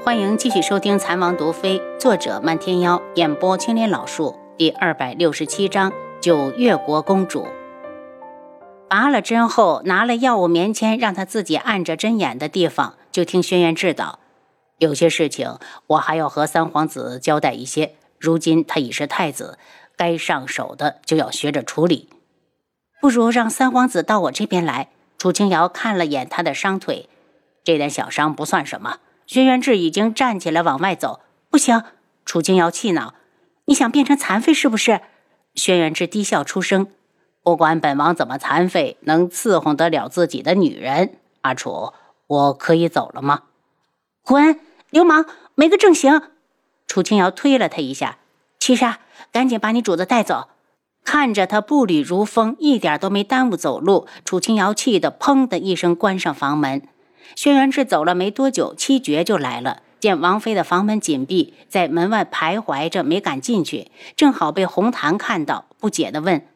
欢迎继续收听《残王毒妃》，作者漫天妖，演播青莲老树，第二百六十七章：九月国公主。拔了针后，拿了药物棉签，让他自己按着针眼的地方，就听轩辕志道：“有些事情我还要和三皇子交代一些。如今他已是太子，该上手的就要学着处理。不如让三皇子到我这边来。”楚清瑶看了眼他的伤腿，这点小伤不算什么。轩辕志已经站起来往外走，不行！楚清瑶气恼：“你想变成残废是不是？”轩辕志低笑出声：“不管本王怎么残废，能伺候得了自己的女人。阿楚，我可以走了吗？”“滚！流氓，没个正形！”楚清瑶推了他一下：“七杀，赶紧把你主子带走！”看着他步履如风，一点都没耽误走路，楚清瑶气得砰的一声关上房门。轩辕志走了没多久，七绝就来了。见王妃的房门紧闭，在门外徘徊着，没敢进去。正好被红檀看到，不解地问：“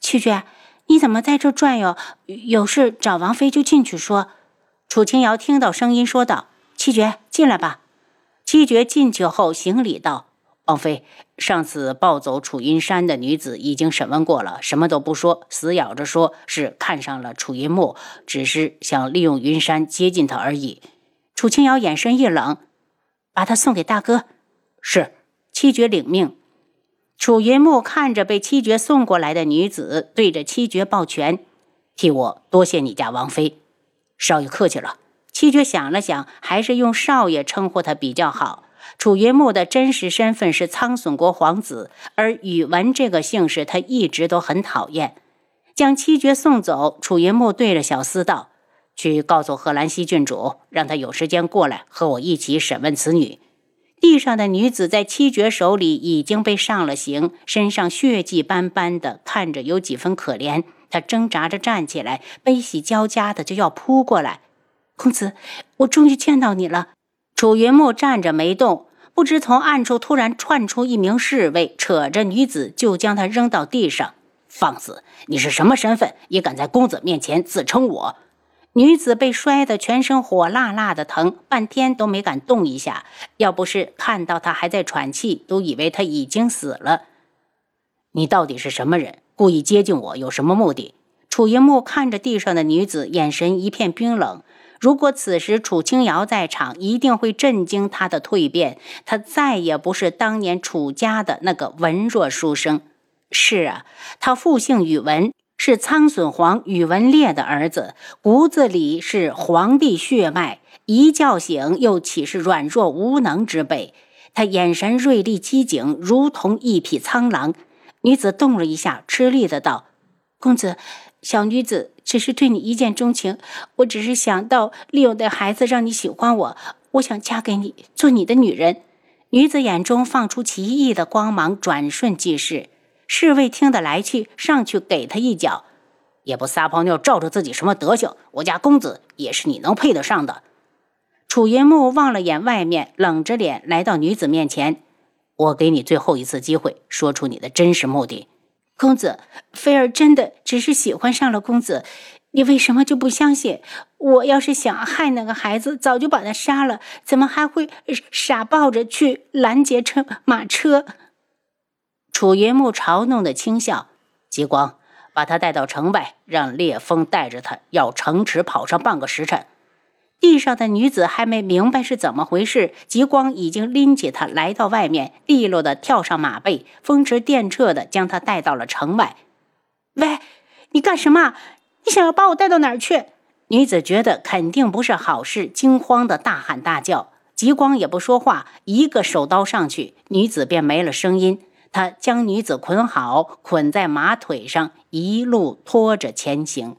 七绝，你怎么在这转悠？有事找王妃就进去说。”楚清瑶听到声音，说道：“七绝，进来吧。”七绝进去后，行礼道。王妃，上次抱走楚云山的女子已经审问过了，什么都不说，死咬着说是看上了楚云木，只是想利用云山接近他而已。楚清瑶眼神一冷，把他送给大哥。是七绝领命。楚云木看着被七绝送过来的女子，对着七绝抱拳，替我多谢你家王妃。少爷客气了。七绝想了想，还是用少爷称呼他比较好。楚云木的真实身份是苍隼国皇子，而宇文这个姓氏他一直都很讨厌。将七绝送走，楚云木对着小厮道：“去告诉贺兰溪郡主，让他有时间过来和我一起审问此女。”地上的女子在七绝手里已经被上了刑，身上血迹斑斑的，看着有几分可怜。她挣扎着站起来，悲喜交加的就要扑过来。公子，我终于见到你了。楚云木站着没动。不知从暗处突然窜出一名侍卫，扯着女子就将她扔到地上。放肆！你是什么身份，也敢在公子面前自称我？女子被摔得全身火辣辣的疼，半天都没敢动一下。要不是看到她还在喘气，都以为她已经死了。你到底是什么人？故意接近我，有什么目的？楚云木看着地上的女子，眼神一片冰冷。如果此时楚清瑶在场，一定会震惊他的蜕变。他再也不是当年楚家的那个文弱书生。是啊，他父姓宇文，是苍隼皇宇文烈的儿子，骨子里是皇帝血脉。一觉醒，又岂是软弱无能之辈？他眼神锐利机警，如同一匹苍狼。女子动了一下，吃力的道：“公子。”小女子只是对你一见钟情，我只是想到利用的孩子让你喜欢我，我想嫁给你，做你的女人。女子眼中放出奇异的光芒，转瞬即逝。侍卫听得来气，上去给他一脚，也不撒泡尿照照自己什么德行？我家公子也是你能配得上的。楚云木望了眼外面，冷着脸来到女子面前：“我给你最后一次机会，说出你的真实目的。”公子，菲儿真的只是喜欢上了公子，你为什么就不相信？我要是想害那个孩子，早就把他杀了，怎么还会傻抱着去拦截车马车？楚云木嘲弄的轻笑，极光把他带到城外，让烈风带着他绕城池跑上半个时辰。地上的女子还没明白是怎么回事，极光已经拎起她来到外面，利落的跳上马背，风驰电掣的将她带到了城外。喂，你干什么？你想要把我带到哪儿去？女子觉得肯定不是好事，惊慌的大喊大叫。极光也不说话，一个手刀上去，女子便没了声音。他将女子捆好，捆在马腿上，一路拖着前行。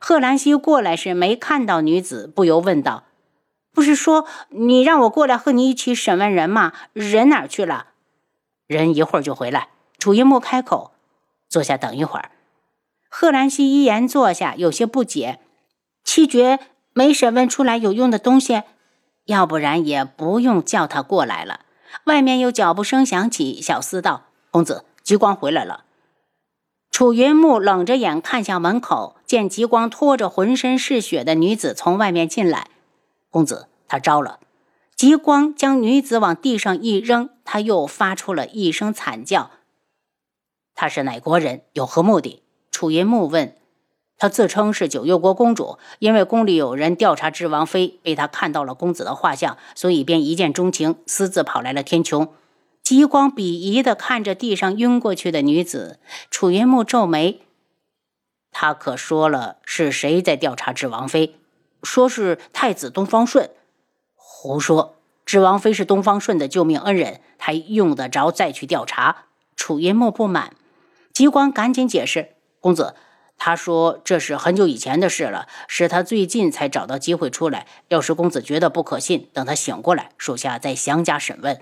贺兰溪过来时没看到女子，不由问道：“不是说你让我过来和你一起审问人吗？人哪去了？”“人一会儿就回来。”楚云木开口：“坐下等一会儿。”贺兰溪依言坐下，有些不解：“七绝没审问出来有用的东西，要不然也不用叫他过来了。”外面有脚步声响起，小厮道：“公子，极光回来了。”楚云木冷着眼看向门口，见极光拖着浑身是血的女子从外面进来。公子，他招了。极光将女子往地上一扔，他又发出了一声惨叫。她是哪国人？有何目的？楚云木问。她自称是九幽国公主，因为宫里有人调查智王妃，被她看到了公子的画像，所以便一见钟情，私自跑来了天穹。极光鄙夷地看着地上晕过去的女子，楚云木皱眉。他可说了是谁在调查智王妃？说是太子东方顺。胡说！智王妃是东方顺的救命恩人，他用得着再去调查？楚云木不满。极光赶紧解释：“公子。”他说：“这是很久以前的事了，是他最近才找到机会出来。要是公子觉得不可信，等他醒过来，属下再详加审问。”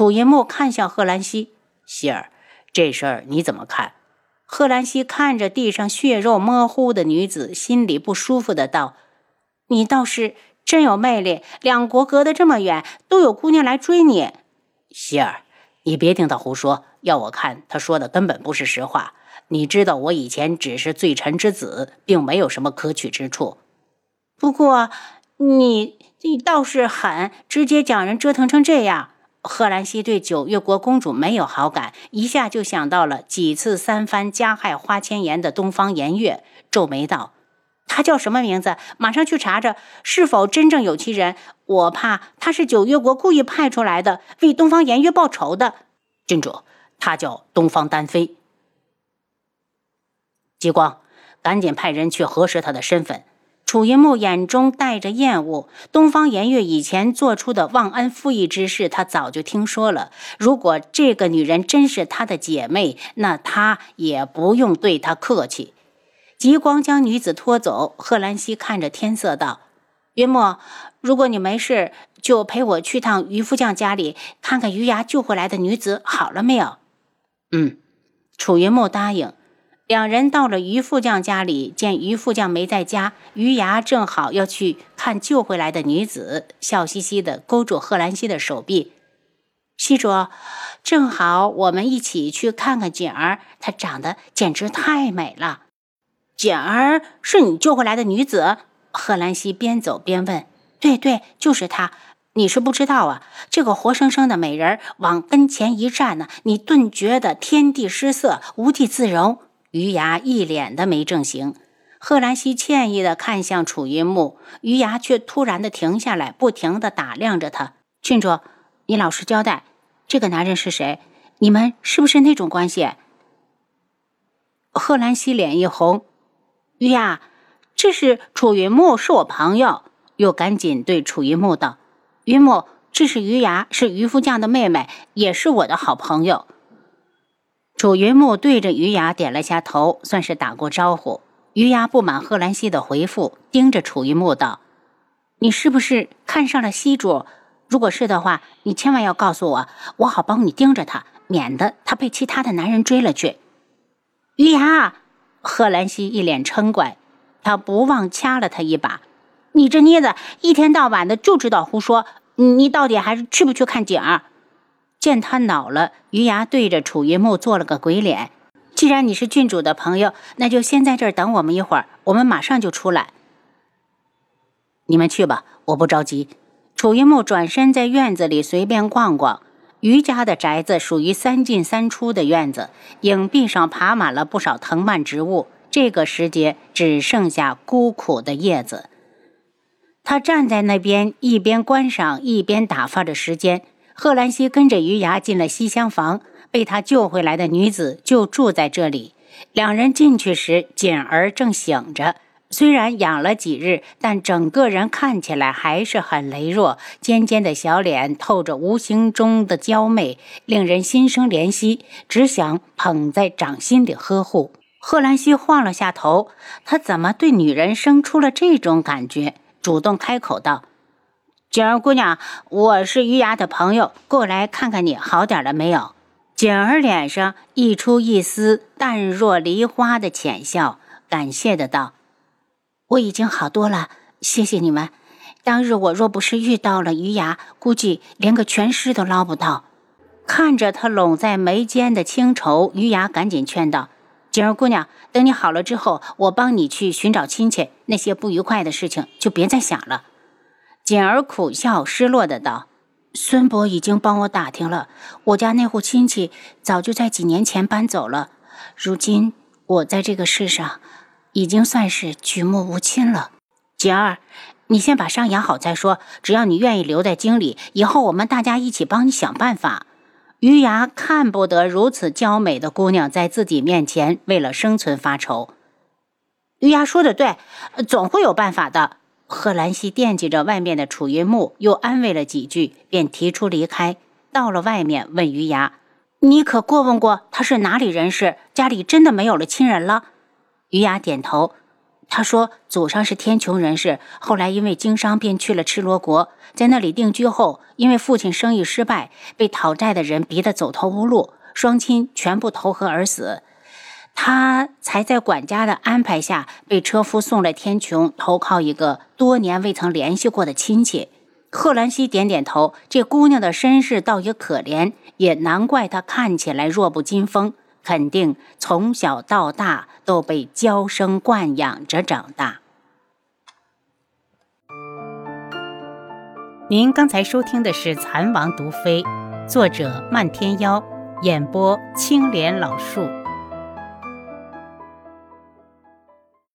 楚云木看向贺兰溪：“希儿，这事儿你怎么看？”贺兰溪看着地上血肉模糊的女子，心里不舒服的道：“你倒是真有魅力，两国隔得这么远，都有姑娘来追你。”希儿，你别听他胡说，要我看，他说的根本不是实话。你知道我以前只是罪臣之子，并没有什么可取之处。不过，你你倒是狠，直接将人折腾成这样。贺兰溪对九月国公主没有好感，一下就想到了几次三番加害花千颜的东方颜月，皱眉道：“他叫什么名字？马上去查查，是否真正有其人。我怕他是九月国故意派出来的，为东方颜月报仇的。”郡主，他叫东方丹飞。极光，赶紧派人去核实他的身份。楚云木眼中带着厌恶。东方颜月以前做出的忘恩负义之事，他早就听说了。如果这个女人真是他的姐妹，那他也不用对她客气。极光将女子拖走。贺兰溪看着天色道：“云木，如果你没事，就陪我去趟渔夫匠家里，看看余牙救回来的女子好了没有。”嗯，楚云木答应。两人到了于副将家里，见于副将没在家，于牙正好要去看救回来的女子，笑嘻嘻地勾住贺兰溪的手臂。西主，正好我们一起去看看景儿，她长得简直太美了。景儿是你救回来的女子？贺兰溪边走边问。对对，就是她。你是不知道啊，这个活生生的美人往跟前一站呢，你顿觉得天地失色，无地自容。余牙一脸的没正形，贺兰溪歉意的看向楚云木，余牙却突然的停下来，不停的打量着他。郡主，你老实交代，这个男人是谁？你们是不是那种关系？贺兰溪脸一红，余牙，这是楚云木，是我朋友。又赶紧对楚云木道：“云木，这是余牙，是渔夫匠的妹妹，也是我的好朋友。”楚云木对着于雅点了下头，算是打过招呼。于雅不满贺兰溪的回复，盯着楚云木道：“你是不是看上了西主？如果是的话，你千万要告诉我，我好帮你盯着他，免得他被其他的男人追了去。”余牙，贺兰溪一脸嗔怪，他不忘掐了他一把：“你这妮子，一天到晚的就知道胡说，你到底还是去不去看景儿？”见他恼了，余牙对着楚云木做了个鬼脸。既然你是郡主的朋友，那就先在这儿等我们一会儿，我们马上就出来。你们去吧，我不着急。楚云木转身在院子里随便逛逛。余家的宅子属于三进三出的院子，影壁上爬满了不少藤蔓植物。这个时节，只剩下孤苦的叶子。他站在那边，一边观赏，一边打发着时间。贺兰溪跟着余牙进了西厢房，被他救回来的女子就住在这里。两人进去时，锦儿正醒着，虽然养了几日，但整个人看起来还是很羸弱，尖尖的小脸透着无形中的娇媚，令人心生怜惜，只想捧在掌心里呵护。贺兰溪晃了下头，他怎么对女人生出了这种感觉？主动开口道。景儿姑娘，我是余牙的朋友，过来看看你好点了没有？景儿脸上溢出一丝淡若梨花的浅笑，感谢的道：“我已经好多了，谢谢你们。当日我若不是遇到了余牙，估计连个全尸都捞不到。”看着他拢在眉间的清愁，余牙赶紧劝道：“景儿姑娘，等你好了之后，我帮你去寻找亲戚，那些不愉快的事情就别再想了。”锦儿苦笑，失落的道：“孙伯已经帮我打听了，我家那户亲戚早就在几年前搬走了。如今我在这个世上，已经算是举目无亲了。锦儿，你先把伤养好再说。只要你愿意留在京里，以后我们大家一起帮你想办法。”余牙看不得如此娇美的姑娘在自己面前为了生存发愁。余牙说的对，总会有办法的。贺兰溪惦记着外面的楚云木，又安慰了几句，便提出离开。到了外面，问余牙：“你可过问过他是哪里人士？家里真的没有了亲人了？”余牙点头。他说：“祖上是天穹人士，后来因为经商，便去了赤罗国，在那里定居后，因为父亲生意失败，被讨债的人逼得走投无路，双亲全部投河而死。”他才在管家的安排下被车夫送来天穹，投靠一个多年未曾联系过的亲戚。贺兰西点点头，这姑娘的身世倒也可怜，也难怪她看起来弱不禁风，肯定从小到大都被娇生惯养着长大。您刚才收听的是《蚕王毒妃》，作者漫天妖，演播青莲老树。